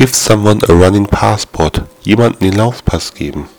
Give someone a running passport. Jemanden den Laufpass geben.